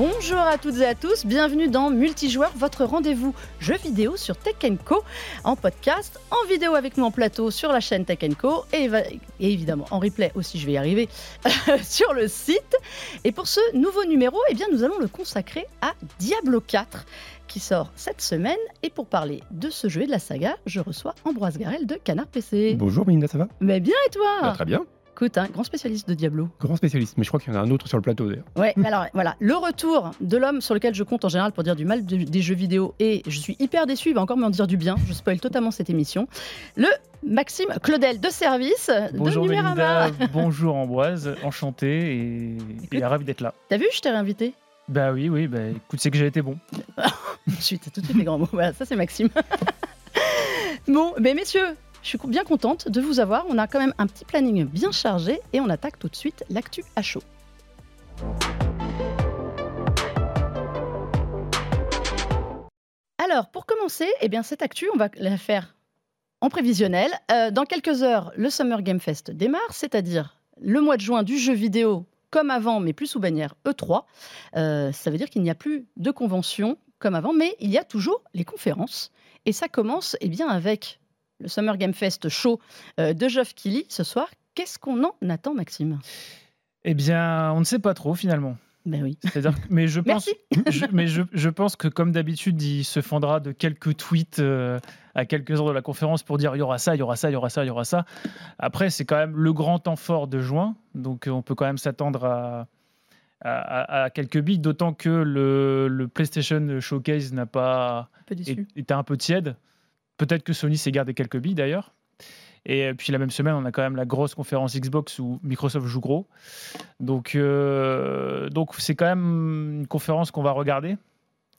Bonjour à toutes et à tous, bienvenue dans Multijoueur, votre rendez-vous jeu vidéo sur Tech Co, en podcast, en vidéo avec nous en plateau sur la chaîne Tech Co et, et évidemment en replay aussi, je vais y arriver, sur le site. Et pour ce nouveau numéro, eh bien, nous allons le consacrer à Diablo 4 qui sort cette semaine. Et pour parler de ce jeu et de la saga, je reçois Ambroise Garel de Canard PC. Bonjour Melinda, ça va? Mais bien et toi? Bah, Très bien. Écoute, un grand spécialiste de Diablo. Grand spécialiste, mais je crois qu'il y en a un autre sur le plateau d'ailleurs. Ouais, mais alors voilà, le retour de l'homme sur lequel je compte en général pour dire du mal de- des jeux vidéo et je suis hyper déçu, il va encore m'en dire du bien, je spoil totalement cette émission. Le Maxime Claudel de service Bonjour de Numérama. Bonjour Ambroise, enchanté et, et ravi d'être là. T'as vu, je t'ai réinvité Bah oui, oui, bah écoute, c'est que j'ai été bon. Suite, tout de suite les grands mots. Voilà, ça c'est Maxime. bon, mais messieurs, je suis bien contente de vous avoir. On a quand même un petit planning bien chargé et on attaque tout de suite l'actu à chaud. Alors, pour commencer, eh bien, cette actu, on va la faire en prévisionnel. Euh, dans quelques heures, le Summer Game Fest démarre, c'est-à-dire le mois de juin du jeu vidéo comme avant, mais plus sous bannière E3. Euh, ça veut dire qu'il n'y a plus de convention comme avant, mais il y a toujours les conférences. Et ça commence eh bien, avec le Summer Game Fest show euh, de Geoff Keighley ce soir. Qu'est-ce qu'on en attend, Maxime? Eh bien, on ne sait pas trop finalement. Ben oui. Mais je pense, Merci. je, mais je, je pense que comme d'habitude, il se fendra de quelques tweets euh, à quelques heures de la conférence pour dire il y aura ça, il y aura ça, il y aura ça, il y aura ça. Après, c'est quand même le grand temps fort de juin, donc euh, on peut quand même s'attendre à, à, à- à quelques billes, d'autant que le, le PlayStation Showcase n'a pas était un peu tiède. Peut-être que Sony s'est gardé quelques billes d'ailleurs. Et puis la même semaine, on a quand même la grosse conférence Xbox où Microsoft joue gros. Donc euh, donc c'est quand même une conférence qu'on va regarder.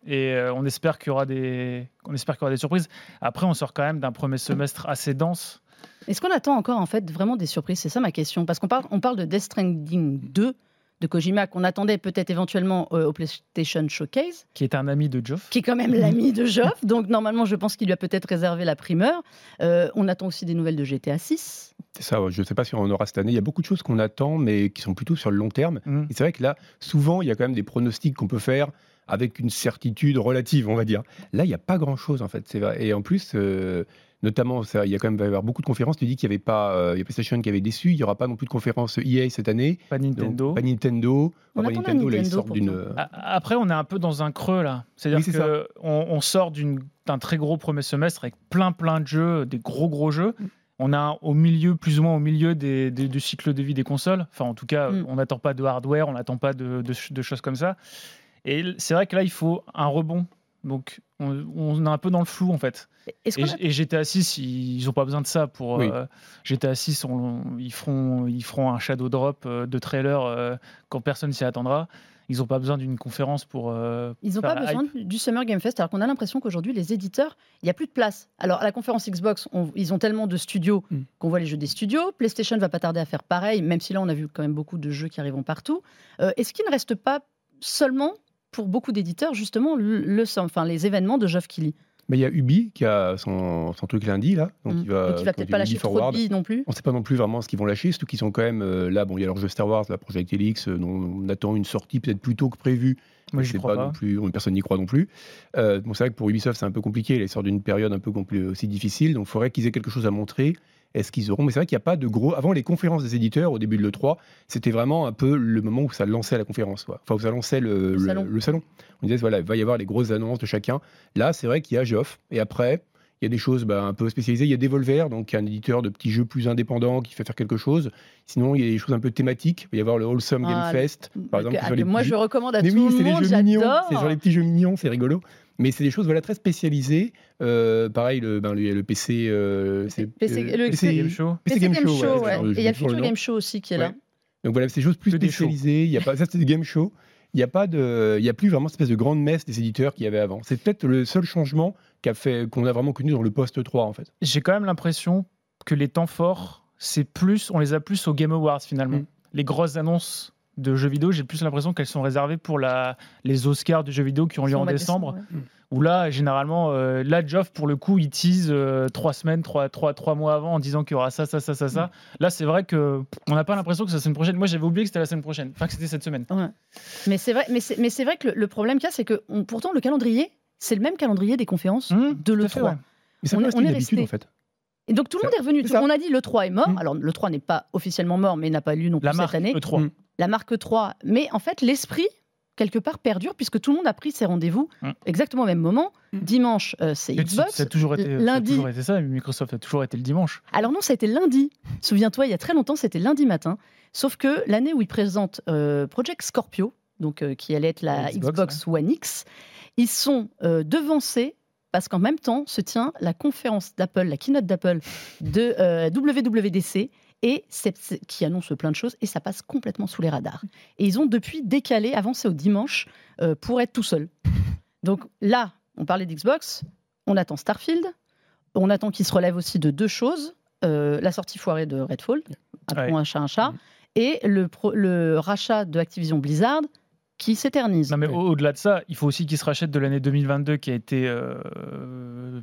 Et euh, on espère qu'il y aura des on espère qu'il y aura des surprises. Après, on sort quand même d'un premier semestre assez dense. Est-ce qu'on attend encore en fait vraiment des surprises? C'est ça ma question. Parce qu'on parle, on parle de Death Stranding 2 de Kojima qu'on attendait peut-être éventuellement euh, au PlayStation Showcase, qui est un ami de Geoff. qui est quand même l'ami de Geoff. Donc normalement, je pense qu'il lui a peut-être réservé la primeur. Euh, on attend aussi des nouvelles de GTA 6. C'est ça, ouais, je ne sais pas si on en aura cette année. Il y a beaucoup de choses qu'on attend, mais qui sont plutôt sur le long terme. Mm. Et c'est vrai que là, souvent, il y a quand même des pronostics qu'on peut faire avec une certitude relative, on va dire. Là, il n'y a pas grand-chose, en fait. C'est vrai. Et en plus, euh, notamment, ça, il y a quand même va y avoir beaucoup de conférences. Tu dis qu'il n'y avait pas, euh, il y a PlayStation qui avait déçu. Il n'y aura pas non plus de conférence EA cette année. Pas Donc, Nintendo. pas Nintendo. On Enfin, Nintendo, là, ils Nintendo, sortent d'une. A- Après, on est un peu dans un creux là. C'est-à-dire Oui, c'est que on, on sort d'une- d'un très gros premier semestre avec plein plein de jeux, des gros gros jeux. Mm. On a au milieu, plus ou moins au milieu des, des- du cycle de vie des consoles. Enfin, en tout cas, Mm. on n'attend pas de hardware, on n'attend pas de, de ch- de choses comme ça. Et c'est vrai que là, il faut un rebond. Donc, on, on est un peu dans le flou en fait. Et, qu'on a- et GTA 6, ils n'ont pas besoin de ça pour. Oui. euh, GTA 6, on- ils, feront, ils feront un shadow drop euh, de trailer euh, quand personne s'y attendra. Ils n'ont pas besoin d'une conférence pour. euh, Ils n'ont pas la besoin hype. du Summer Game Fest, alors qu'on a l'impression qu'aujourd'hui, les éditeurs, il n'y a plus de place. Alors, à la conférence Xbox, on- ils ont tellement de studios Mm. qu'on voit les jeux des studios. PlayStation va pas tarder à faire pareil, même si là, on a vu quand même beaucoup de jeux qui arriveront partout. Euh, Est-ce qu'il ne reste pas seulement, pour beaucoup d'éditeurs, justement, le, le- enfin, les événements de Geoff Keighley Mais il y a Ubi qui a son, son truc lundi, là. Donc, Mm. il va, va peut-être pas lâcher trop de billes non plus. On ne sait pas non plus vraiment ce qu'ils vont lâcher, surtout qu'ils sont quand même euh, là. Bon, il y a leur jeu Star Wars, la Project Helix, euh, dont on attend une sortie peut-être plus tôt que prévu. Moi, C'est crois pas, pas. non plus, personne n'y croit non plus. Euh, bon, c'est vrai que pour Ubisoft, c'est un peu compliqué. Ils sortent d'une période un peu aussi difficile, donc il faudrait qu'ils aient quelque chose à montrer. Est-ce qu'ils auront Mais c'est vrai qu'il n'y a pas de gros. Avant les conférences des éditeurs, au début de l'E3, c'était vraiment un peu le moment où ça lançait la conférence. quoi. Enfin, où ça lançait le, Le salon. le salon. On disait, voilà, il va y avoir les grosses annonces de chacun. Là, c'est vrai qu'il y a Geoff. Et après, il y a des choses bah, un peu spécialisées. Il y a Devolver, donc un éditeur de petits jeux plus indépendants qui fait faire quelque chose. Sinon, il y a des choses un peu thématiques. Il va y avoir le Wholesome Game Ah, Fest, par exemple. Ah, les moi, je jeux. recommande à Mais tout oui, le monde, jeux mignons. j'adore. C'est sur les petits jeux mignons, c'est rigolo. Mais c'est des choses voilà, très spécialisées. Euh, pareil, le, ben, le, le PC. euh, c'est- PC euh, le- PC Game Show. PC PC Game Show, ouais, ouais. genre, je- Et il y a le Future le Game. Show aussi qui est là. Donc voilà, c'est des choses plus shows. spécialisées. Il y a pas, ça, c'est des game show. Il n'y a pas de, il y a plus vraiment cette espèce de grande messe des éditeurs qu'il y avait avant. C'est peut-être le seul changement qu'a fait, qu'on a vraiment connu dans le post 3 en fait. J'ai quand même l'impression que les temps forts, c'est plus, on les a plus aux Game Awards finalement. Mm. Les grosses annonces de jeux vidéo, j'ai plus l'impression qu'elles sont réservées pour la, les Oscars de jeux vidéo qui ont lieu en décembre, ouais. Où là, généralement, euh, là, Geoff, pour le coup, il tease euh, trois semaines, trois, trois, trois mois avant en disant qu'il y aura ça, ça, ça, ça, ça. Mm. Là, c'est vrai que on n'a pas l'impression que c'est la semaine prochaine. Moi, j'avais oublié que c'était la semaine prochaine. Enfin, que c'était cette semaine. Ouais. Mais c'est vrai, mais c'est, vrai que le, le problème qu'il y a, c'est que on- pourtant le calendrier, c'est le même calendrier des conférences Mmh, de tout à l'E3. fait, ouais. Mais ça On est- on resté. en fait. Et donc tout le monde est revenu. On a dit le 3 est mort. Mm. Alors le 3 n'est pas officiellement mort, mais n'a pas lieu non plus La cette marque année. E3. Mm. La marque 3. Mais en fait, l'esprit quelque part perdure puisque tout le monde a pris ses rendez-vous Mm. exactement au même moment. Mm. Dimanche, euh, c'est Xbox. Ça a toujours été, ça a lundi. toujours été ça. Microsoft a toujours été le dimanche. Alors non, ça a été lundi. Souviens-toi, il y a très longtemps, c'était lundi matin. Sauf que l'année où ils présentent euh, Project Scorpio, donc euh, qui allait être la Xbox, One X, ils sont euh, devancés parce qu'en même temps se tient la conférence d'Apple, la keynote d'Apple de euh, WWDC. Et qui annonce plein de choses et ça passe complètement sous les radars. Et ils ont depuis décalé, avancé au dimanche euh, pour être tout seul. Donc là, on parlait d'Xbox, on attend Starfield, on attend qu'il se relève aussi de deux choses euh, la sortie foirée de Redfall, Ouais. un chat un chat, Mhm. et le, pro- le rachat de Activision Blizzard qui s'éternise. Non, mais au-delà de ça, il faut aussi qu'ils se rachètent de l'année 2022 qui a été, euh,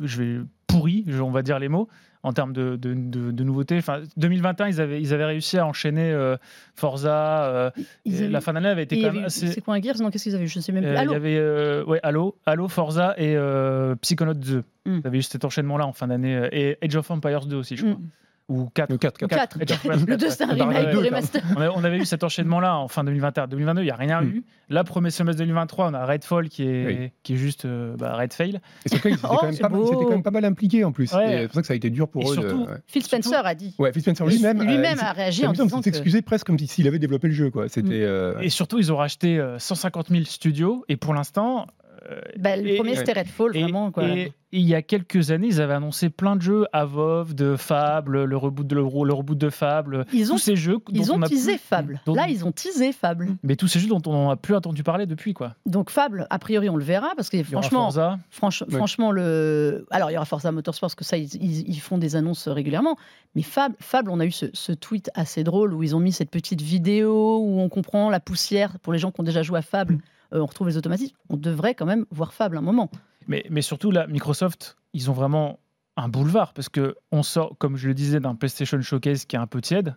je vais pourri, on va dire les mots, en termes de, de- de- de nouveautés. Enfin, 2021, ils avaient, ils avaient réussi à enchaîner euh, Forza. euh, Ils avaient- la fin d'année avait été quand même assez. C'est quoi un Gears Non, qu'est-ce qu'ils avaient Je ne sais même plus. Euh, Halo Il y avait euh, ouais, Halo, Halo, Forza et euh, Psychonauts 2. Mm. Vous avez eu cet enchaînement-là en fin d'année. euh, Et Age of Empires 2 aussi, je crois. Mm. Ou 4. Le 4, 4. Quatre. Age of Empires Le 2, 4, c'est un remake remaster. On, avait eu cet enchaînement-là en fin 2021. 2022, il n'y a rien Mm. eu. Là, premier semestre 2023, on a Redfall qui est, Oui. qui est juste euh, bah, Redfail. Et surtout, ils étaient Oh, quand même c'est pas ils quand même pas mal impliqués en plus. Ouais. Et C'est pour ça que ça a été dur pour Et eux. de- surtout- ouais. Phil Spencer a dit. Ouais, Phil Spencer lui-même. euh, a réagi en disant il que... s'excusait presque comme s'il avait développé le jeu. quoi. C'était. euh, Et surtout, ils ont racheté euh, 150 000 studios. Et pour l'instant. Euh, Bah, le Et- premier, c'était Redfall, et, vraiment. Quoi. et- et il y a quelques années, ils avaient annoncé plein de jeux, Avov, de Fable, le reboot de, le, le reboot de Fable, Ils ont, tous ces jeux. ils dont ont on a teasé plus- Fable. dont- Là, ils ont teasé Fable. Mais tous ces jeux dont on n'a plus entendu parler depuis, quoi. Donc Fable, a priori, on le verra, parce que Il y aura franchement, Forza. Franch-. Franchement, le... alors il y aura Forza Motorsport, parce que ça, ils, ils- ils font des annonces régulièrement. Mais Fable, Fable on a eu ce, ce tweet assez drôle où ils ont mis cette petite vidéo où on comprend la poussière. Pour les gens qui ont déjà joué à Fable, Mm. Euh, on retrouve les automatismes. On devrait quand même voir Fable un moment. Mais, mais surtout, là, Microsoft, ils ont vraiment un boulevard parce que on sort, comme je le disais, d'un PlayStation Showcase qui est un peu tiède.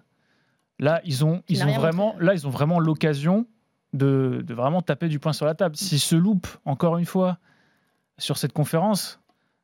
Là, ils ont, ils ont vraiment, là, ils ont vraiment l'occasion de, de vraiment taper du poing sur la table. S'ils se loupent encore une fois sur cette conférence,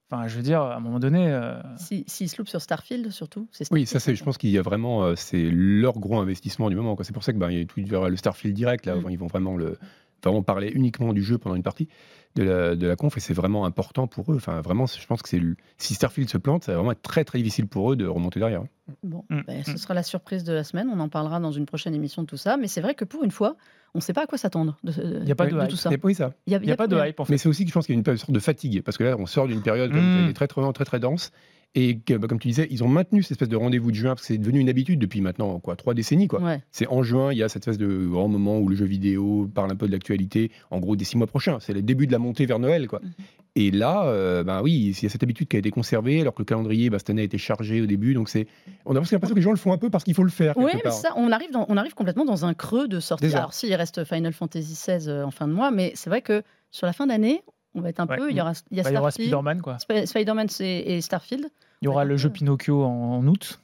enfin, je veux dire, à un moment donné, euh, S'ils si, se loupent sur Starfield, surtout. c'est Oui, ça c'est, je pense qu'il y a vraiment, euh, c'est leur gros investissement du moment. quoi. C'est pour ça que ben, il y a tout vers le Starfield direct là, Mm. ils vont vraiment le, vraiment parler uniquement du jeu pendant une partie de la, de la conf et c'est vraiment important pour eux. Enfin, vraiment, je pense que c'est le- si Starfield se plante, ça va vraiment être très très difficile pour eux de remonter derrière. Bon, Mm, ben, ce mm. sera la surprise de la semaine. On en parlera dans une prochaine émission de tout ça. Mais c'est vrai que pour une fois, on ne sait pas à quoi s'attendre de, Il y a pas de de hype. tout ça. Il y a pas eu ça. Il y a, n'y pas de hype en fait. Mais c'est aussi que je pense qu'il y a une sorte de fatigue parce que là, on sort d'une période Mm. très très très très dense. Et que, bah, comme tu disais, ils ont maintenu cette espèce de rendez-vous de juin parce que c'est devenu une habitude depuis maintenant quoi, trois décennies. Quoi. Ouais. C'est en juin, il y a cette espèce de grand moment où le jeu vidéo parle un peu de l'actualité, en gros des six mois prochains. C'est le début de la montée vers Noël. Quoi. Mhm. Et là, euh, ben oui, il y a cette habitude qui a été conservée, alors que le calendrier, bah, cette année, a été chargé au début. Donc c'est, on a presque l'impression que les gens le font un peu parce qu'il faut le faire. Oui, mais part. ça, on arrive, dans- on arrive complètement dans un creux de sortie. Déjà. Alors, s'il reste Final Fantasy XVI euh, en fin de mois, mais c'est vrai que sur la fin d'année, on va être un Ouais. peu. Il y aura, il y a Bah, y aura Spider-Man, quoi. Sp- Spider-Man et, Starfield. Il y aura Ouais, le jeu. Pinocchio en, en août,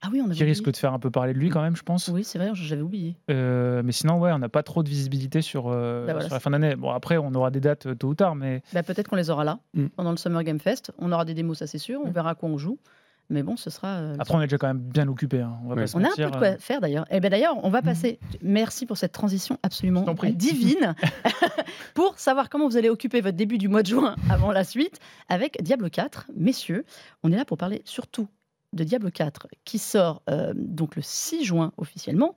Ah oui, on qui risque oublié. de faire un peu parler de lui quand même, je pense. Oui, c'est vrai, j'avais oublié. Euh, mais sinon, ouais, on n'a pas trop de visibilité sur, euh, Bah voilà, sur la fin d'année. Bon, après, on aura des dates euh, tôt ou tard, mais Bah, Peut-être qu'on les aura là, Mm. pendant le Summer Game Fest. On aura des démos, ça c'est sûr. On Mm. verra à quoi on joue. Mais bon, ce sera. euh, après, on est déjà quand même bien occupé. hein. On va Ouais. pas se On a un peu de quoi euh. faire d'ailleurs. Et ben d'ailleurs, on va passer. Merci pour cette transition absolument divine. pour savoir comment vous allez occuper votre début du mois de juin avant la suite avec Diablo 4. Messieurs, on est là pour parler surtout de Diablo 4 qui sort euh, donc le 6 juin officiellement.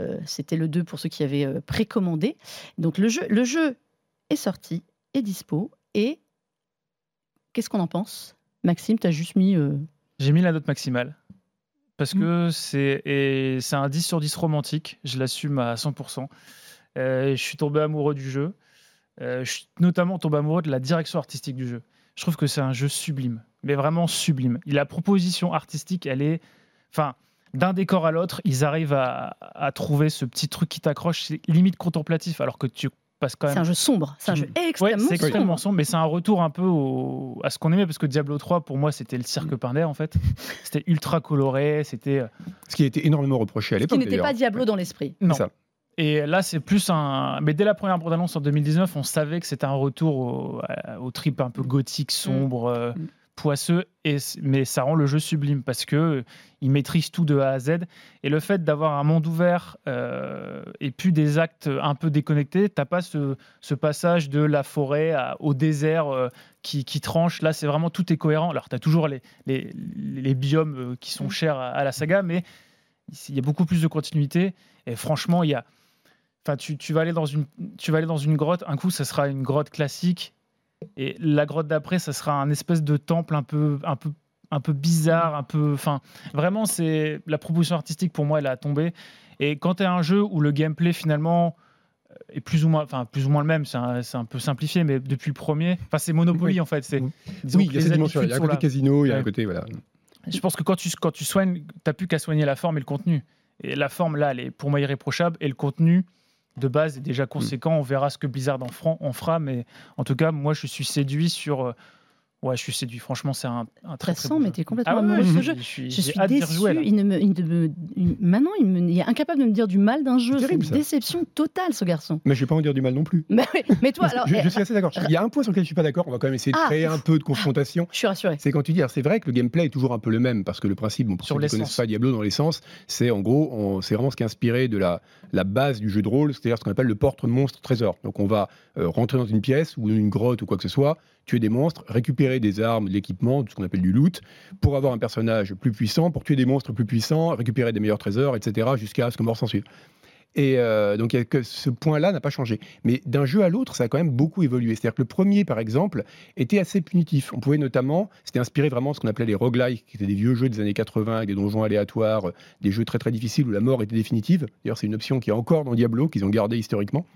Euh, C'était le 2 pour ceux qui avaient euh, précommandé. Donc le jeu, le jeu est sorti, est dispo. Et qu'est-ce qu'on en pense? Maxime, tu as juste mis. euh, J'ai mis la note maximale. Parce Mm. que c'est un 10 sur 10 romantique. Je l'assume à 100%. Euh, je suis tombé amoureux du jeu. Euh, je suis notamment tombé amoureux de la direction artistique du jeu. Je trouve que c'est un jeu sublime. Mais vraiment sublime. La proposition artistique, elle est. Enfin, d'un décor à l'autre, ils arrivent à, à trouver ce petit truc qui t'accroche. C'est limite contemplatif. Alors que tu passe quand C'est un jeu sombre, c'est un jeu Ouais, extrêmement c'est extrêmement sombre. sombre, mais c'est un retour un peu au- à ce qu'on aimait parce que Diablo 3 pour moi c'était le cirque Pinder en fait. C'était ultra coloré, c'était euh, Ce qui a été énormément reproché à Ce qui l'époque. n'était pas. Diablo dans l'esprit. non. ça. Et là c'est plus un. Mais dès la première bande annonce en 2019, on savait que c'était un retour au, au trip un peu gothique, sombre, euh, Mm. Poisseux. Et mais ça rend le jeu sublime parce que euh, il maîtrise tout de A à Z. Et le fait d'avoir un monde ouvert euh, et puis des actes un peu déconnectés, t'as pas ce, ce passage de la forêt à- au désert euh, qui, qui tranche. Là, c'est vraiment tout est cohérent. Alors, tu as toujours les, les, les biomes euh, qui sont Mm. chers à, à la saga, mais il y a beaucoup plus de continuité. Et franchement, il y a. Enfin, tu, tu vas aller dans une, tu vas aller dans une grotte. Un coup, ça sera une grotte classique, et la grotte d'après, ça sera un espèce de temple un peu, un peu, un peu bizarre, un peu. Enfin, vraiment, c'est la proposition artistique pour moi, elle a tombé. Et quand tu as un jeu où le gameplay finalement euh, est plus ou moins, enfin plus ou moins le même, c'est un, un peu simplifié, mais depuis le premier, enfin c'est Monopoly Oui. en fait. C'est, Oui. il y a cette dimension. Il y a un côté là. casino, il y a un côté. Voilà. Je pense que quand tu, quand tu soignes, t'as plus qu'à soigner la forme et le contenu. Et la forme, là, elle est pour moi irréprochable. Et le contenu, de base, est déjà conséquent. On verra ce que Blizzard en, en fera. Mais en tout cas, moi, je suis séduit sur. Ouais, je suis séduit. Franchement, c'est un, un très, très bon mais jeu. t'es complètement Ah ouais, amoureux de ce je- jeu. Je suis, Je déçu. Il ne me, il ne me- il- maintenant, il, me- il est incapable de me dire du mal d'un jeu. C'est terrible, une ça. déception totale, ce garçon. Mais je vais pas en dire du mal non plus. Mais, oui, mais toi, alors, je, eh, je suis assez d'accord. Il y a un point sur lequel je suis pas d'accord. On va quand même essayer de Ah. créer un peu de confrontation. je suis rassuré. C'est quand tu dis, alors c'est vrai que le gameplay est toujours un peu le même, parce que le principe, bon, pour Sur ceux qui ne connaissent pas Diablo dans l'essence, c'est en gros, c'est vraiment ce qui est inspiré de la, la base du jeu de rôle, c'est-à-dire ce qu'on appelle le porte-monstre-trésor. Donc on va euh, rentrer dans une pièce ou une grotte ou quoi que ce soit, tuer des monstres, récupérer des armes, de l'équipement, ce qu'on appelle du loot, pour avoir un personnage plus puissant, pour tuer des monstres plus puissants, récupérer des meilleurs trésors, etc., jusqu'à ce que mort s'en suive. Et euh, donc ce point-là n'a pas changé. Mais d'un jeu à l'autre, ça a quand même beaucoup évolué. C'est-à-dire que le premier, par exemple, était assez punitif. On pouvait notamment, c'était inspiré vraiment de ce qu'on appelait les roguelikes, qui étaient des vieux jeux des années 80 avec des donjons aléatoires, euh, des jeux très très difficiles où la mort était définitive. D'ailleurs, c'est une option qui est encore dans Diablo, qu'ils ont gardé historiquement.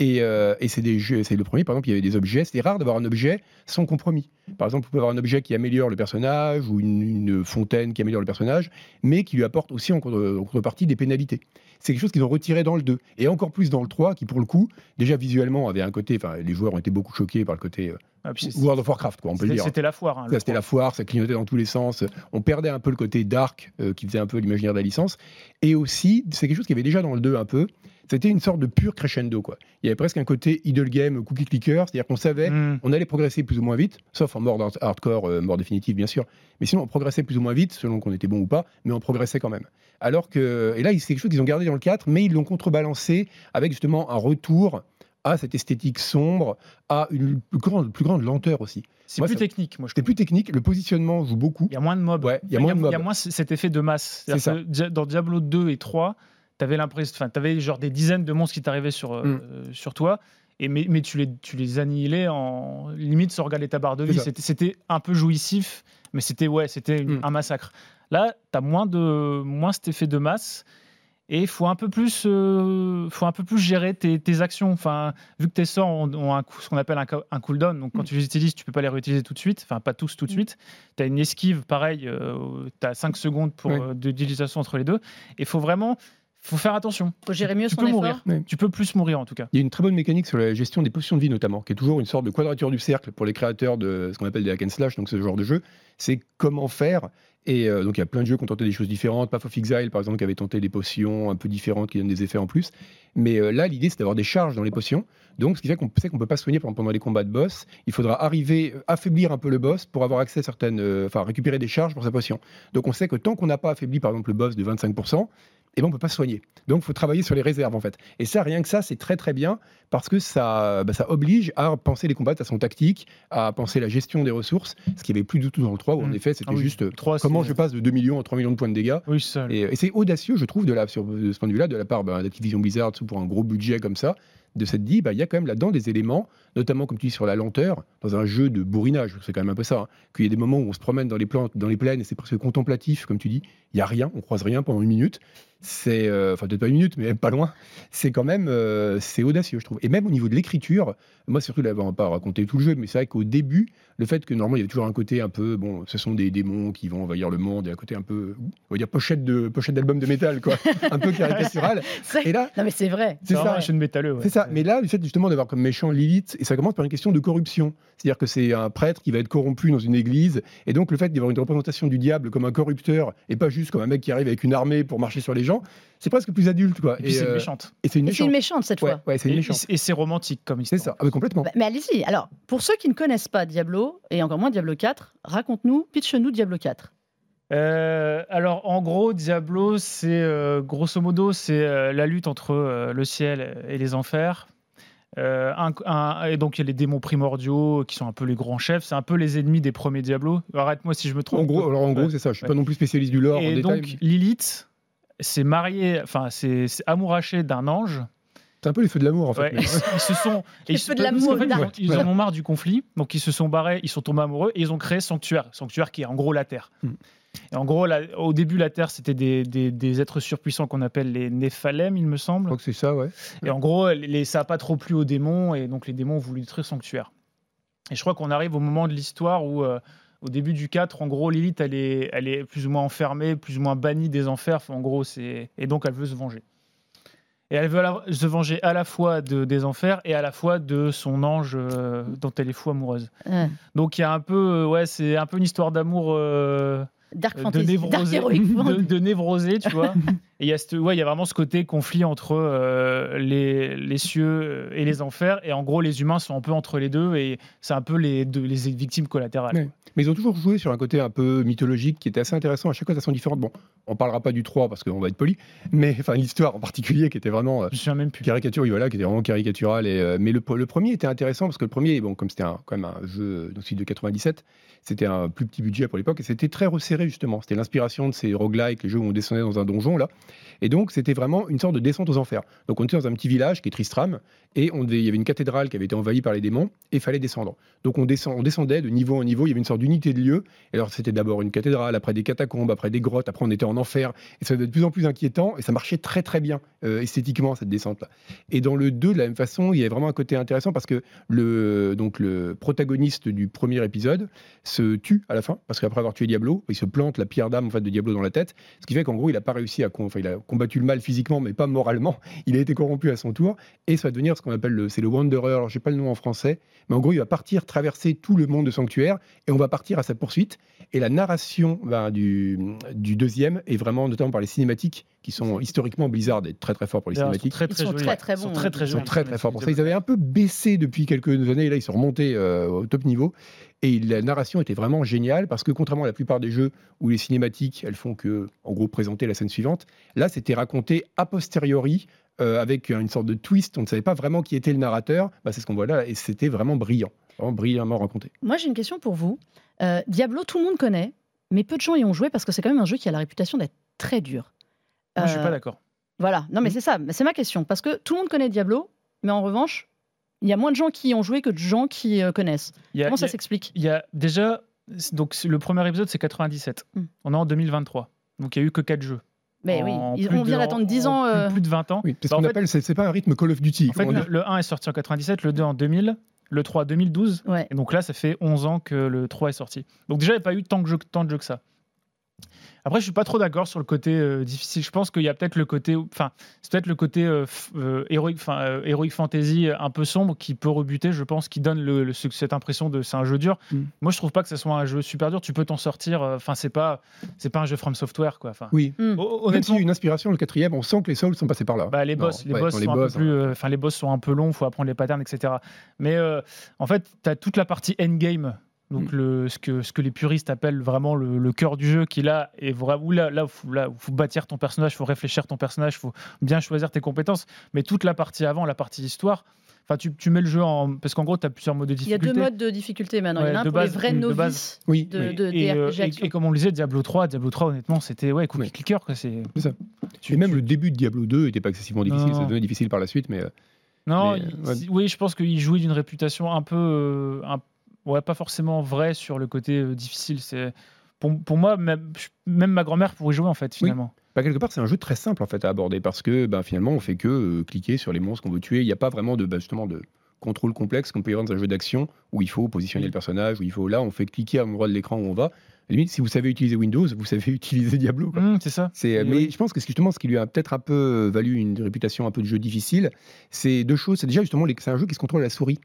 Et, euh, et c'est des jeux, c'est le premier, par exemple, il y avait des objets. C'était rare d'avoir un objet sans compromis. Par exemple, vous pouvez avoir un objet qui améliore le personnage ou une, une fontaine qui améliore le personnage, mais qui lui apporte aussi en, contre- en contrepartie des pénalités. C'est quelque chose qu'ils ont retiré dans le 2. Et encore plus dans le 3, qui pour le coup, déjà visuellement, avait un côté. Enfin, les joueurs ont été beaucoup choqués par le côté euh, Ah, World of Warcraft, quoi, on peut le dire. c'était la foire. hein, C'était la foire, ça clignotait dans tous les sens. On perdait un peu le côté dark euh, qui faisait un peu l'imaginaire de la licence. Et aussi, c'est quelque chose qui avait déjà dans le 2 un peu. C'était une sorte de pur crescendo. Quoi. Il y avait presque un côté idle game, cookie clicker, c'est-à-dire qu'on savait Hmm. on allait progresser plus ou moins vite, sauf en mort hard- hardcore, euh, mort définitive bien sûr. Mais sinon, on progressait plus ou moins vite, selon qu'on était bon ou pas, mais on progressait quand même. Alors que, et là, c'est quelque chose qu'ils ont gardé dans le 4, mais ils l'ont contrebalancé avec justement un retour à cette esthétique sombre, à une plus grande, plus grande lenteur aussi. C'est plus ça- technique, moi je C'était plus technique, le positionnement joue beaucoup. Il y a moins de mobs. Ouais, il y a moins de Il y a mobs. moins cet effet de masse. C'est que dans Diablo 2 et 3, tu avais l'impression, enfin, tu avais genre des dizaines de monstres qui t'arrivaient sur, euh, Mm. euh, sur toi. Et mais, mais tu les, tu les annihilais en limite sans regarder ta barre de vie. C'était, un peu jouissif, mais c'était ouais, c'était Mm. un massacre. Là, tu as moins, de, moins cet effet de masse. Et il faut un peu plus, euh, faut un peu plus gérer tes, tes actions. Enfin, vu que tes sorts ont, ont un, coup- ce qu'on appelle un, co- un cooldown, donc quand Mm. tu les utilises, tu peux pas les réutiliser tout de suite. Enfin, pas tous tout de suite. Tu as une esquive, pareil, tu as 5 secondes pour Ouais. euh, de- d'utilisation entre les deux. Il faut vraiment, faut faire attention. Faut gérer mieux tu son peux effort. mourir. Tu peux plus mourir en tout cas. Il y a une très bonne mécanique sur la gestion des potions de vie notamment, qui est toujours une sorte de quadrature du cercle pour les créateurs de ce qu'on appelle des hack and slash, donc ce genre de jeu. C'est comment faire. Et euh, donc il y a plein de jeux qui ont tenté des choses différentes. Path of Exile par exemple qui avait tenté des potions un peu différentes qui donnent des effets en plus. Mais euh, là l'idée c'est d'avoir des charges dans les potions. Donc ce qui fait qu'on sait qu'on peut pas soigner pendant, pendant les combats de boss. Il faudra arriver euh, affaiblir un peu le boss pour avoir accès à certaines, euh, enfin récupérer des charges pour sa potion. Donc on sait que tant qu'on n'a pas affaibli par exemple le boss de 25%, eh ben on peut pas soigner. Donc il faut travailler sur les réserves en fait. Et ça, rien que ça, c'est très très bien parce que ça, bah, ça oblige à penser les combats de façon tactique, à penser la gestion des ressources, ce qui avait plus du tout dans le 3 où en Mm. effet c'était Ah oui. juste euh, comment je passe de 2 millions à 3 millions de points de dégâts. Oui. Et, et c'est audacieux, je trouve, de, la, sur, de ce point de vue-là, de la part bah, d'Activision Blizzard pour un gros budget comme ça, de s'être dit, bah, il y a quand même là-dedans des éléments, notamment comme tu dis sur la lenteur, dans un jeu de bourrinage, c'est quand même un peu ça, hein, qu'il y a des moments où on se promène dans les plantes, dans les plaines, et c'est presque contemplatif, comme tu dis, il y a rien, on croise rien pendant une minute. C'est, euh, enfin peut-être pas une minute, mais pas loin. C'est quand même, euh, c'est audacieux, je trouve. Et même au niveau de l'écriture, moi surtout, là, on va pas raconter tout le jeu, mais c'est vrai qu'au début, le fait que normalement il y avait toujours un côté un peu, bon, ce sont des démons qui vont envahir le monde, et un côté un peu, on va dire pochette de pochette d'album de métal, quoi, un peu caricatural. Et là, Non mais c'est vrai. c'est ça. un jeu de métalleux. ouais. C'est ça. Ça. Mais là, le fait justement d'avoir comme méchant Lilith, et ça commence par une question de corruption. C'est-à-dire que c'est un prêtre qui va être corrompu dans une église, et donc le fait d'avoir une représentation du diable comme un corrupteur, et pas juste comme un mec qui arrive avec une armée pour marcher sur les gens, c'est presque plus adulte, quoi. Et, puis c'est une euh, méchante. Et c'est une C'est méchante. une méchante cette fois. ouais, c'est une Et, méchante. et c'est romantique comme C'est histoire. ça, ah, mais complètement. Bah, Mais allez-y. Alors, pour ceux qui ne connaissent pas Diablo, et encore moins Diablo 4, raconte-nous, pitch-nous Diablo 4. Euh, alors, en gros, Diablo, c'est euh, grosso modo, c'est euh, la lutte entre euh, le ciel et les enfers. Euh, un- un- et donc, il y a les démons primordiaux qui sont un peu les grands chefs. C'est un peu les ennemis des premiers Diablo. Arrête-moi si je me trompe. En gros, alors en gros, c'est ça. Je suis Ouais. pas non plus spécialiste du lore en Et détail. donc, Lilith s'est mariée, enfin, c'est c'est amouraché d'un ange. C'est un peu les feux de l'amour, en fait. Ouais, mais- ils, se sont. Les ils se- feux de l'amour, fait, ils, Dark. ont- ils en ont marre du conflit, donc ils se sont barrés, ils sont tombés amoureux et ils ont créé Sanctuaire. Sanctuaire qui est en gros la Terre. Hmm. Et en gros, la- au début, la Terre, c'était des, des- des êtres surpuissants qu'on appelle les Néphalem, il me Je semble. crois que c'est ça, ouais. Et en gros, les, ça n'a pas trop plu aux démons, et donc les démons ont voulu détruire Sanctuaire. Et je crois qu'on arrive au moment de l'histoire où, euh, au début du 4, en gros, Lilith, elle est, elle est plus ou moins enfermée, plus ou moins bannie des enfers. En gros, c'est et donc elle veut se venger. Et elle veut se venger à la fois de, des enfers et à la fois de son ange euh, dont elle est fou amoureuse. Donc il y a un peu, euh, ouais, c'est un peu une histoire d'amour. euh, Dark de Fantasy. Dark névrosé, Heroic de, de névrosé, tu vois. Et il y, a ouais, il y a vraiment ce côté conflit entre euh, les, les cieux et les enfers. Et en gros, les humains sont un peu entre les deux et c'est un peu les, deux, les victimes collatérales. Ouais. Mais ils ont toujours joué sur un côté un peu mythologique qui était assez intéressant. À chaque fois, de façon différente. Bon, on parlera pas du 3 parce qu'on va être poli, mais enfin, l'histoire en particulier qui était vraiment. euh, même plus. caricature, voilà, qui était vraiment caricatural. Et, euh, mais le, le premier était intéressant parce que le premier, bon, comme c'était quand même un jeu donc, de 97, c'était un plus petit budget pour l'époque et c'était très resserré justement. C'était l'inspiration de ces roguelikes, les jeux où on descendait dans un donjon là. Et donc c'était vraiment une sorte de descente aux enfers. Donc on était dans un petit village qui est Tristram et on devait- il y avait une cathédrale qui avait été envahie par les démons et fallait descendre. Donc on, descend, on descendait de niveau en niveau, il y avait une sorte d'unité de lieu. Et alors c'était d'abord une cathédrale, après des catacombes, après des grottes, après on était en enfer et ça devenait de plus en plus inquiétant et ça marchait très très bien euh, esthétiquement cette descente là. Et dans le 2, de la même façon, il y a vraiment un côté intéressant parce que le, donc le protagoniste du premier épisode se tue à la fin, parce qu'après avoir tué Diablo, il se plante la pierre d'âme en fait, de Diablo dans la tête, ce qui fait qu'en gros, il n'a pas réussi à... Enfin, le mal physiquement, mais pas moralement. Il a été corrompu à son tour, et ça va devenir ce qu'on appelle le... Le Wanderer, alors je sais pas le nom en français, mais en gros, il va partir traverser tout le monde de Sanctuaire, et on va partir à sa poursuite. Et la narration ben, du, du deuxième est vraiment, notamment par les cinématiques, qui sont historiquement Blizzard est très très fort pour les D'ailleurs, cinématiques. Très, Ils sont très, très Ils sont bons, très hein. très Ils sont jolis, très très forts pour ça. Ils avaient un peu baissé depuis quelques années, et là ils sont remontés euh, au top niveau. Et la narration était vraiment géniale parce que contrairement à la plupart des jeux où les cinématiques elles font que, en gros, présenter la scène suivante, là c'était raconté a posteriori euh, avec une sorte de twist. On ne savait pas vraiment qui était le narrateur. Bah, c'est ce qu'on voit là et c'était vraiment brillant, vraiment brillamment raconté. Moi, j'ai une question pour vous. Euh, Diablo, tout le monde connaît, mais peu de gens y ont joué parce que c'est quand même un jeu qui a la réputation d'être très dur. Moi, je suis Euh, pas d'accord. Voilà, non mais Mm. c'est ça, c'est ma question. Parce que tout le monde connaît Diablo, mais en revanche, il y a moins de gens qui y ont joué que de gens qui euh, connaissent. A- Comment ça s'explique? Il y a déjà. Donc, c'est- le premier épisode, c'est 97. Mm. On est en 2023. Donc, il y a eu que 4 jeux. Mais En oui, on vient d'attendre 10 en ans. plus- euh, Plus de 20 ans. Oui, c'est ce Bah, qu'on appelle, c'est pas un rythme Call of Duty. En fait, le, le 1 est sorti en 97, le 2 en 2000, le 3 en 2012. Ouais. Et donc là, ça fait 11 ans que le 3 est sorti. Donc déjà, il n'y a pas eu tant, que jeux- tant de jeux que ça. Après, je suis pas trop d'accord sur le côté euh, difficile. Je pense qu'il y a peut-être le côté, enfin, c'est peut-être le côté euh, euh, héroïque, enfin, euh, heroic fantasy un peu sombre qui peut rebuter. Je pense qui donne le, le- ce- cette impression de c'est un jeu dur. Mm. Moi, je trouve pas que ce soit un jeu super dur. Tu peux t'en sortir. euh, Enfin, c'est pas, c'est pas un jeu from software, quoi. Enfin, Oui. Même y honnêtement, a eu une inspiration, le quatrième, on sent que les Souls sont passés par là. bah, les Non, boss, les ouais, boss sont un boss, peu plus, euh, enfin les boss sont un peu longs, faut apprendre les patterns, etc. Mais euh, en fait, tu as toute la partie endgame, donc Mm. le, ce que ce que les puristes appellent vraiment le, le cœur du jeu, qui là est vraiment où là là où faut, là, où faut bâtir ton personnage, faut réfléchir ton personnage, faut bien choisir tes compétences. Mais toute la partie avant, la partie histoire, enfin tu, tu mets le jeu en parce qu'en gros tu as plusieurs modes de Il y a difficulté. deux modes de difficulté maintenant. il y en Ouais, a un de pour base, les vrais oui, de novices base. Oui, de, oui. de- des et, euh, RPG et- comme on le disait, Diablo 3, Diablo 3, honnêtement, c'était ouais, cookie Oui. clicker quoi. C'est ça. tu- Et même tu- le début de Diablo 2 n'était pas excessivement difficile, Non. ça devenait difficile par la suite, mais euh, Non, Mais, il- ouais. si- oui, je pense qu'il jouait d'une réputation un peu, euh, un- ouais, pas forcément vraie sur le côté euh, difficile. C'est pour, pour moi, même, ma grand-mère pourrait jouer en fait finalement. bah, quelque part c'est un jeu très simple en fait à aborder parce que bah, finalement on fait que euh, cliquer sur les monstres qu'on veut tuer. Il n'y a pas vraiment de bah, justement de contrôle complexe qu'on peut y avoir dans un jeu d'action où il faut positionner Oui. le personnage, où il faut là on fait cliquer à l'endroit de l'écran où on va. limite, si vous savez utiliser Windows, vous savez utiliser Diablo. Hum, c'est ça. C'est, Et mais oui. je pense que justement ce qui lui a peut-être un peu valu une réputation un peu de jeu difficile, c'est deux choses. C'est déjà justement, c'est un jeu qui se contrôle à la souris.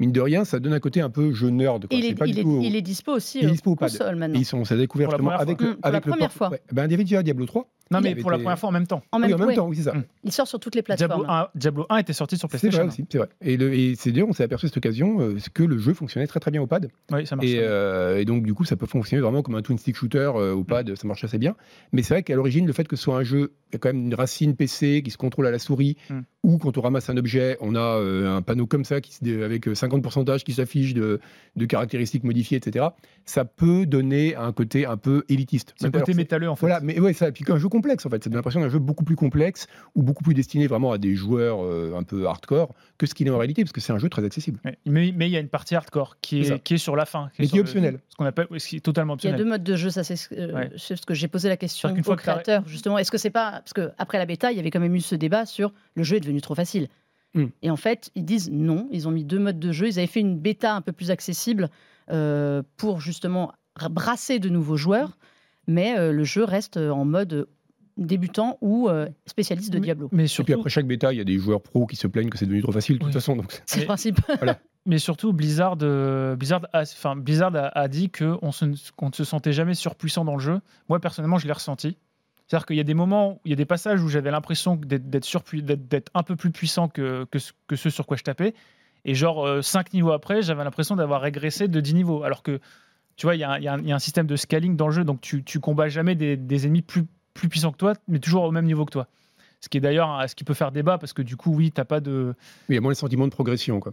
Mine de rien, ça donne un côté un peu jeu nerd. Quoi. Il est, pas il du est- tout- il est dispo aussi Il est dispo au console Et maintenant. ils sont, ça découvert Pour la justement première avec, fois. Mmh, pour avec la le première port- fois. ouais. Ben, il y avait déjà Diablo 3. Non, mais pour la première fois en même temps. En Oui, même, en même ouais. temps, oui, c'est ça. Mmh. Il sort sur toutes les plateformes. Diablo 1, Diablo 1 était sorti sur C'est PlayStation. vrai aussi, c'est vrai. Et, c'est d'ailleurs, on s'est aperçu à cette occasion euh, que le jeu fonctionnait très très bien au pad. Oui, ça marche. Et, euh, et donc, du coup, ça peut fonctionner vraiment comme un twin stick shooter euh, au pad, ça marche assez bien. Mais c'est vrai qu'à l'origine, le fait que ce soit un jeu, il y a quand même une racine PC qui se contrôle à la souris, Mm. ou quand on ramasse un objet, on a euh, un panneau comme ça qui, se- avec euh, 50% qui s'affiche de, de caractéristiques modifiées, etc. Ça peut donner un côté un peu élitiste. c'est Alors, côté c'est- métalleux en fait. Voilà, mais ouais, ça, et puis un jeu complexe en fait. Ça donne l'impression d'un jeu beaucoup plus complexe ou beaucoup plus destiné vraiment à des joueurs euh, un peu hardcore que ce qu'il est en réalité, parce que c'est un jeu très accessible. Ouais. Mais mais il y a une partie hardcore qui est, qui est sur la fin. Mais sur qui est le- optionnelle. Ce qu'on appelle, ce qui est totalement Il y a optionnel. deux modes de jeu, ça c'est ce, euh, Ouais. c'est ce que j'ai posé la question qu'une aux fois que t'as- créateurs justement. Est-ce que c'est pas parce que après la bêta, il y avait quand même eu ce débat sur le jeu est devenu trop facile. Hmm. Et en fait, ils disent non. Ils ont mis deux modes de jeu. Ils avaient fait une bêta un peu plus accessible euh, pour justement brasser de nouveaux joueurs, mais euh, le jeu reste en mode débutant ou euh, spécialiste de Mais- Diablo. Mais Et puis surtout, après chaque bêta, il y a des joueurs pros qui se plaignent que c'est devenu trop facile de toute façon. Donc, C'est le mais- principe. mais surtout Blizzard, euh, Blizzard, a, enfin, Blizzard a, a dit qu'on se, qu'on ne se sentait jamais surpuissant dans le jeu. Moi, personnellement, je l'ai ressenti. C'est-à-dire qu'il y a des moments, il y a des passages où j'avais l'impression d'être, d'être, surpui- d'être, d'être un peu plus puissant que, que, ce- que ce sur quoi je tapais. Et genre, 5 niveaux après, j'avais l'impression d'avoir régressé de 10 niveaux. Alors que, tu vois, il y, a un- y y a système de scaling dans le jeu, donc tu, tu combats jamais des, des ennemis plus, plus puissants que toi, mais toujours au même niveau que toi. Ce qui est d'ailleurs ce qui peut faire débat, parce que du coup, oui, t'as pas de, il y a moins le sentiment de progression. Quoi.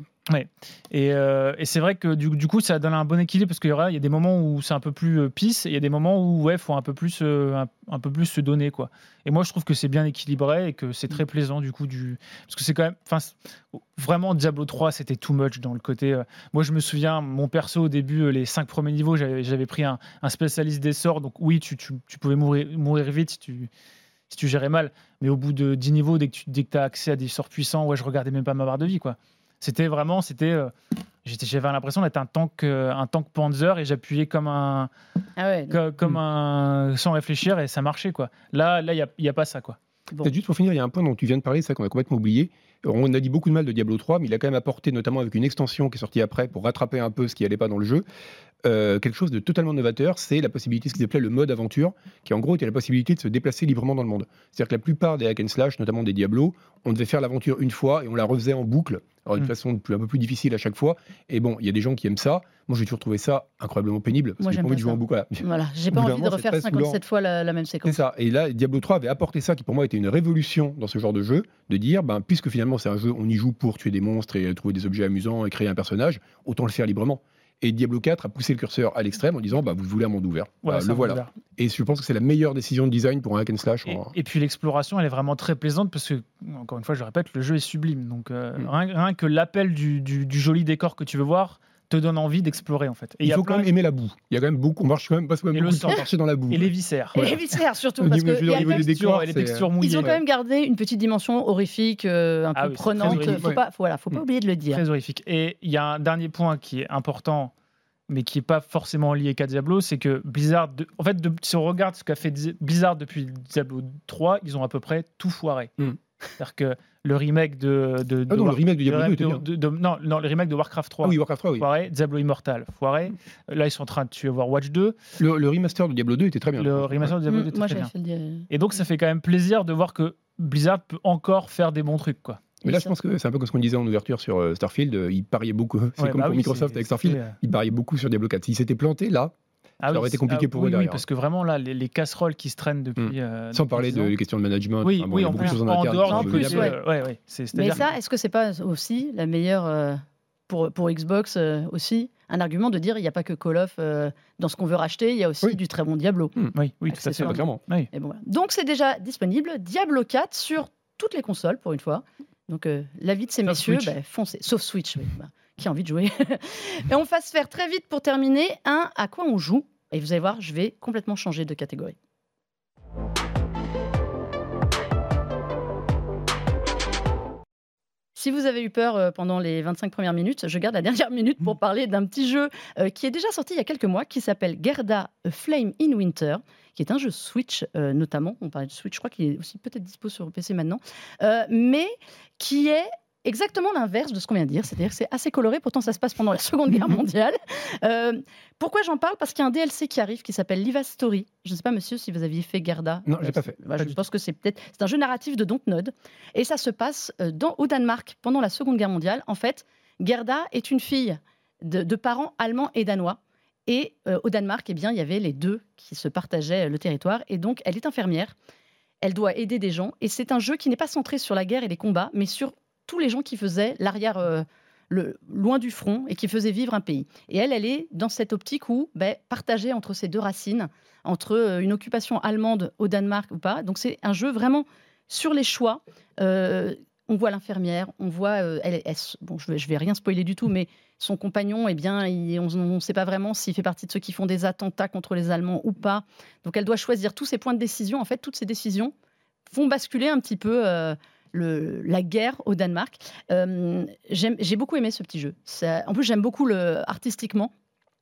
et, euh, et c'est vrai que du, du coup, ça donne un bon équilibre parce qu'il y, aura- il y a des moments où c'est un peu plus euh, pisse et il y a des moments où ouais, faut un peu plus, euh, un, un peu plus se donner quoi. Et moi, je trouve que c'est bien équilibré et que c'est très plaisant du coup du parce que c'est quand même, enfin, vraiment Diablo 3, c'était too much dans le côté. moi, je me souviens, mon perso au début, les cinq premiers niveaux, j'avais pris un, un spécialiste des sorts, donc oui, tu, tu, tu pouvais mourir, mourir vite tu si tu gérais mal. Mais au bout de 10 niveaux, dès que tu dès que as accès à des sorts puissants, ouais, je regardais même pas ma barre de vie quoi. C'était vraiment, c'était, euh, j'étais- j'avais l'impression d'être un tank, euh, un tank Panzer et j'appuyais comme un, Ah ouais. co- comme, Mm. un, sans réfléchir et ça marchait quoi. Là, là, il y a, il y a pas ça quoi. Bon. Juste pour finir, il y a un point dont tu viens de parler, c'est ça qu'on a complètement oublié. On a dit beaucoup de mal de Diablo 3, mais il a quand même apporté, notamment avec une extension qui est sortie après pour rattraper un peu ce qui allait pas dans le jeu, euh, quelque chose de totalement novateur, c'est la possibilité, ce qu'ils appelaient le mode aventure, qui en gros était la possibilité de se déplacer librement dans le monde. C'est-à-dire que la plupart des hack and slash, notamment des Diablo, on devait faire l'aventure une fois et on la refaisait en boucle, alors d'une Mm. façon plus- un peu plus difficile à chaque fois. Et bon, il y a des gens qui aiment ça. Moi, j'ai toujours trouvé ça incroyablement pénible, parce Moi, que j'ai pas envie de jouer en boucle. Voilà. Voilà, j'ai pas envie de c'est refaire très 57 fois la, la même C'est séquence. ça. Et là, Diablo 3 avait apporté ça, qui pour moi était une révolution dans ce genre de jeu, de dire, ben, puisque finalement c'est un jeu, on y joue pour tuer des monstres et trouver des objets amusants et créer un personnage, autant le faire librement. Et Diablo 4 a poussé le curseur à l'extrême en disant, bah, vous voulez un monde ouvert. Voilà, Bah, le voilà. Et je pense que c'est la meilleure décision de design pour un hack and slash. Et, en- et puis l'exploration, elle est vraiment très plaisante parce que, encore une fois, je le répète, le jeu est sublime. Donc euh, Mm. rien, rien que l'appel du, du- du joli décor que tu veux voir te donne envie d'explorer en fait. Et Il faut plein- quand même aimer la boue. Il y a quand même beaucoup, on marche quand même, passe quand même Et le sang. marcher dans la boue. et les viscères. Et les viscères surtout, parce que niveau des décors, les textures mouillées. ils ont quand même gardé une petite dimension horrifique, euh, un Ah peu oui, c'est prenante. Faut ouais. pas, faut- voilà, faut pas Mm. oublier de le dire. Très horrifique. Et il y a un dernier point qui est important, mais qui n'est pas forcément lié qu'à Diablo, c'est que Blizzard, de- en fait, de- si on regarde ce qu'a fait Blizzard depuis Diablo 3, ils ont à peu près tout foiré. Mm. C'est-à-dire que le remake de, de, Ah de non, le War- remake de Diablo 2 de- était bien. de- de- non, non, le remake de Warcraft 3. Ah oui, Warcraft 3, oui. Foiré, Diablo Immortal, foiré. Là, ils sont en train de tuer Overwatch 2. Le, le remaster de Diablo 2 était très bien. Le remaster de Diablo 2 Mm, était Moi, très bien. fait le dire. Et donc, ça fait quand même plaisir de voir que Blizzard peut encore faire des bons trucs. Quoi. Mais là, je pense que c'est un peu comme ce qu'on disait en ouverture sur euh, Starfield. euh, Ils pariaient beaucoup. C'est Ouais, comme bah pour oui, Microsoft avec Starfield. Ils pariaient beaucoup sur Diablo 4. S'ils s'étaient plantés là, Ah Ça oui, aurait été c'est- compliqué ah pour eux oui, Oui, derrière. parce que vraiment, là, les, les casseroles qui se traînent depuis. euh, sans parler de les questions de management. Oui, enfin, bon, oui, il y a en beaucoup de plus, choses en en interne. dehors en plus, Diablo. ouais. ouais, ouais, c'est- Mais ça, est-ce que c'est pas aussi la meilleure euh, pour, pour Xbox euh, aussi un argument de dire il n'y a pas que Call of euh, dans ce qu'on veut racheter, il y a aussi Oui. du très bon Diablo. Oui, oui, tout à fait. Accessoirement. Ah, clairement. Oui. Et bon, voilà. Donc c'est déjà disponible Diablo 4 sur toutes les consoles pour une fois. Donc euh, l'avis de ces Sauf messieurs, Switch. bah, foncez, sauf Switch, oui, bah, qui a envie de jouer. Et on va se faire très vite pour terminer un à quoi on joue. Et vous allez voir, je vais complètement changer de catégorie. Si vous avez eu peur euh, pendant les 25 premières minutes, je garde la dernière minute pour parler d'un petit jeu euh, qui est déjà sorti il y a quelques mois, qui s'appelle Gerda Flame in Winter, qui est un jeu Switch euh, notamment. On parlait de Switch, je crois qu'il est aussi peut-être dispo sur PC maintenant, mais qui est exactement l'inverse de ce qu'on vient de dire. C'est-à-dire que c'est assez coloré, pourtant ça se passe pendant la Seconde Guerre mondiale. Euh, pourquoi j'en parle? Parce qu'il y a un DLC qui arrive qui s'appelle Liva Story. Je ne sais pas, monsieur, si vous aviez fait Gerda. Non, j'ai Euh, pas fait. bah, Pas je pense que c'est peut-être c'est un jeu narratif de Dontnod et ça se passe euh, dans, au Danemark pendant la Seconde Guerre mondiale. En fait, Gerda est une fille de, de parents allemands et danois. Et euh, au Danemark, eh bien, il y avait les deux qui se partageaient le territoire. Et donc, elle est infirmière. Elle doit aider des gens. Et c'est un jeu qui n'est pas centré sur la guerre et les combats, mais sur tous les gens qui faisaient l'arrière, euh, loin du front et qui faisaient vivre un pays. Et elle, elle est dans cette optique où, ben, partagée entre ces deux racines, entre euh, une occupation allemande au Danemark ou pas. Donc, c'est un jeu vraiment sur les choix. Euh, on voit l'infirmière, on voit, bon, je vais, vais rien spoiler du tout, mais son compagnon, eh bien, on ne sait pas vraiment s'il fait partie de ceux qui font des attentats contre les Allemands ou pas. Donc, elle doit choisir tous ses points de décision. En fait, toutes ces décisions font basculer un petit peu le- la guerre au Danemark. Euh, J'ai beaucoup aimé ce petit jeu. Ça- en plus, j'aime beaucoup le artistiquement.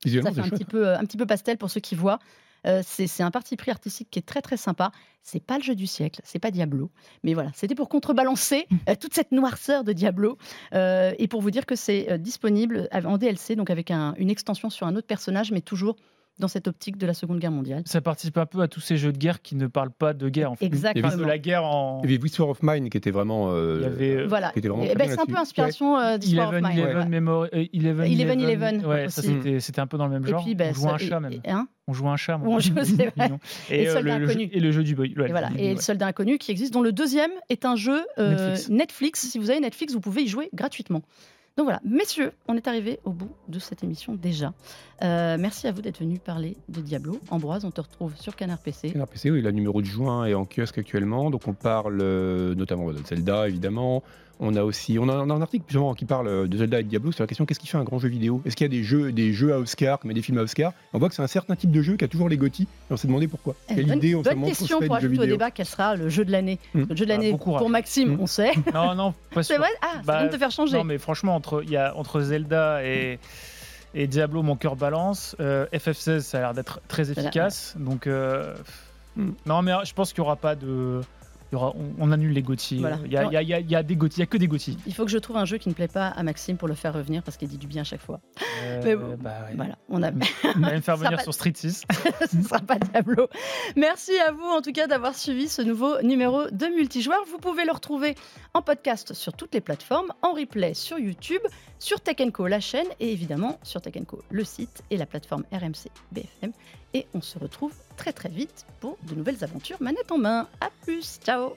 Visuellement, Ça fait c'est un chouette. petit, peu, un petit peu pastel pour ceux qui voient. Euh, c'est un parti pris artistique qui est très très sympa. C'est pas le jeu du siècle, c'est pas Diablo, mais voilà, c'était pour contrebalancer euh, toute cette noirceur de Diablo euh, et pour vous dire que c'est disponible en DLC, donc avec un- une extension sur un autre personnage, mais toujours dans cette optique de la Seconde Guerre mondiale. Ça participe un peu à tous ces jeux de guerre qui ne parlent pas de guerre en fait. Exactement. Enfin, de la guerre en. Il y avait Whisper of Mine qui était vraiment. euh, Il y avait, euh, Voilà. Eh ben, c'est un peu inspiration euh, d'Histoire of Mine. Eleven Ouais. Memory- euh, Eleven Eleven Eleven Ouais, ça aussi. c'était un peu dans le même Et genre. puis, ben, on jouait ça- un chat et- même. et- hein On jouait un chat. moi. On jouait, c'est vrai. Et Et, euh, le, le jeu, Inconnu. et le jeu du boy. ouais, Et voilà. le- Et ouais. le soldat inconnu qui existe, dont le deuxième est un jeu euh, Netflix. Netflix. Si vous avez Netflix, vous pouvez y jouer gratuitement. Donc voilà, messieurs, on est arrivé au bout de cette émission déjà. Euh, merci à vous d'être venus parler de Diablo. Ambroise, on te retrouve sur Canard PC. Canard PC, oui, la numéro de juin est en kiosque actuellement. Donc on parle euh, notamment de Zelda, évidemment. On a aussi, on a, on a un article justement qui parle euh, de Zelda et de Diablo sur la question qu'est-ce qui fait un grand jeu vidéo? Est-ce qu'il y a des jeux, des jeux à Oscar, mais des films à Oscar? On voit que c'est un certain type de jeu qui a toujours les GOTY. Et on s'est demandé pourquoi. Eh, Quelle bonne idée on bonne question pour ajouter au débat quel sera le jeu de l'année? Hmm. Le jeu de Ah, l'année courage. pour Maxime, Hmm. on sait. Non, non, pas C'est vrai? Ah, ça Bah, vient de te faire changer. Non, mais franchement, entre, il y a, entre Zelda et, et Diablo, mon cœur balance. Euh, FF16, ça a l'air d'être très Voilà, efficace. Donc, euh, Hmm. non, mais je pense qu'il n'y aura pas de. Il y aura- on, on annule les. Voilà. Il y a, il il y des il y a que des GOTY. Il faut que je trouve un jeu qui ne plaît pas à Maxime pour le faire revenir parce qu'il dit du bien à chaque fois. Euh, Mais bon, bah ouais. Voilà, on a. Va me faire venir sur Street 6. ce ne sera pas Diablo. Merci à vous en tout cas d'avoir suivi ce nouveau numéro de multijoueur. Vous pouvez le retrouver en podcast sur toutes les plateformes, en replay sur YouTube, sur Tech Co la chaîne et évidemment sur Tech Co le site et la plateforme RMC BFM et on se retrouve très très vite pour de nouvelles aventures manette en main. A plus, ciao